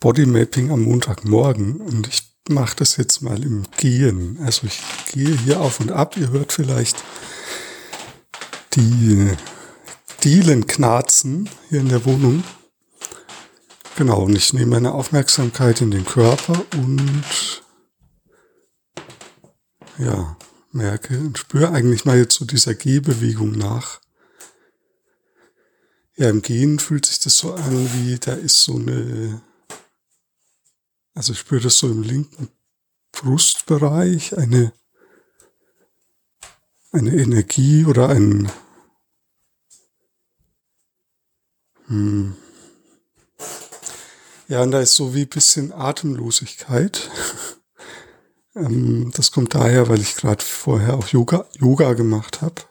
Bodymapping am Montagmorgen und ich mache das jetzt mal im Gehen. Also ich gehe hier auf und ab. Ihr hört vielleicht die Dielen knarzen hier in der Wohnung. Genau, und ich nehme meine Aufmerksamkeit in den Körper und ja, merke und spüre eigentlich mal jetzt so dieser Gehbewegung nach. Ja, im Gehen fühlt sich das so an, wie da ist so eine, also ich spüre das so im linken Brustbereich, eine, eine Energie oder ein, hm, ja, und da ist so wie bisschen Atemlosigkeit. Ähm, das kommt daher, weil ich gerade vorher auch Yoga, Yoga gemacht habe.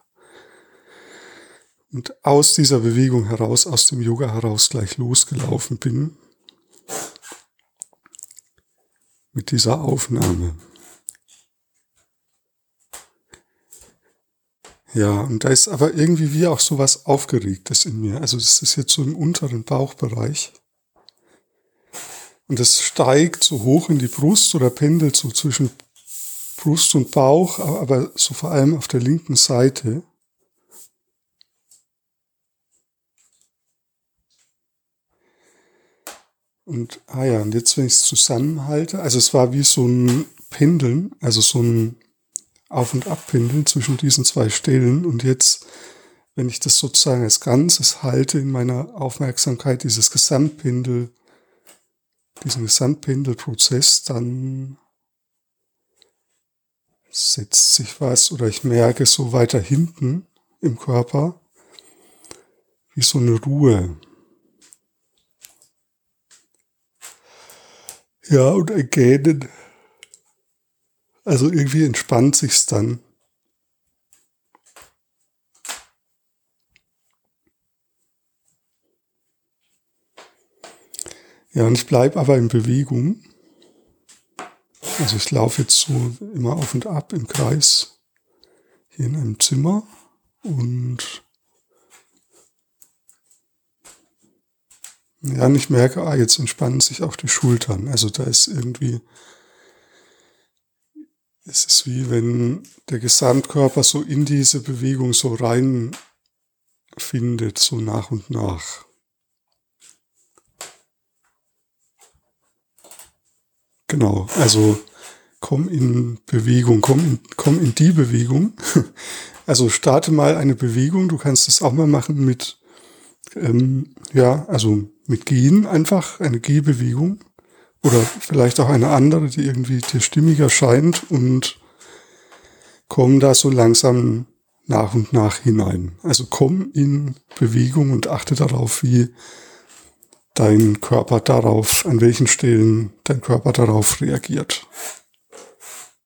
Und aus dieser Bewegung heraus, aus dem Yoga heraus gleich losgelaufen bin. Mit dieser Aufnahme. Ja, und da ist aber irgendwie wie auch so was Aufgeregtes in mir. Also das ist jetzt so im unteren Bauchbereich. Und es steigt so hoch in die Brust oder pendelt so zwischen Brust und Bauch, aber so vor allem auf der linken Seite. Und, ah ja, und jetzt, wenn ich es zusammenhalte, also es war wie so ein Pendeln, also so ein Auf- und Abpendeln zwischen diesen zwei Stellen. Und jetzt, wenn ich das sozusagen als Ganzes halte in meiner Aufmerksamkeit, dieses Gesamtpendel, diesen Gesamtpendelprozess, dann setzt sich was oder ich merke so weiter hinten im Körper wie so eine Ruhe. Ja, und ein Gähnen. Also irgendwie entspannt sich's dann. Ja, und ich bleibe aber in Bewegung. Also ich laufe jetzt so immer auf und ab im Kreis hier in einem Zimmer und ja, und ich merke, ah, jetzt entspannen sich auch die Schultern. Also da ist irgendwie, es ist wie wenn der Gesamtkörper so in diese Bewegung so rein findet, so nach und nach. Genau, also komm in Bewegung, komm in, komm in die Bewegung. Also starte mal eine Bewegung. Du kannst das auch mal machen mit, ähm, ja, also mit Gehen einfach, eine Gehbewegung. Oder vielleicht auch eine andere, die irgendwie dir stimmiger scheint und komm da so langsam nach und nach hinein. Also komm in Bewegung und achte darauf, wie dein Körper darauf, an welchen Stellen dein Körper darauf reagiert.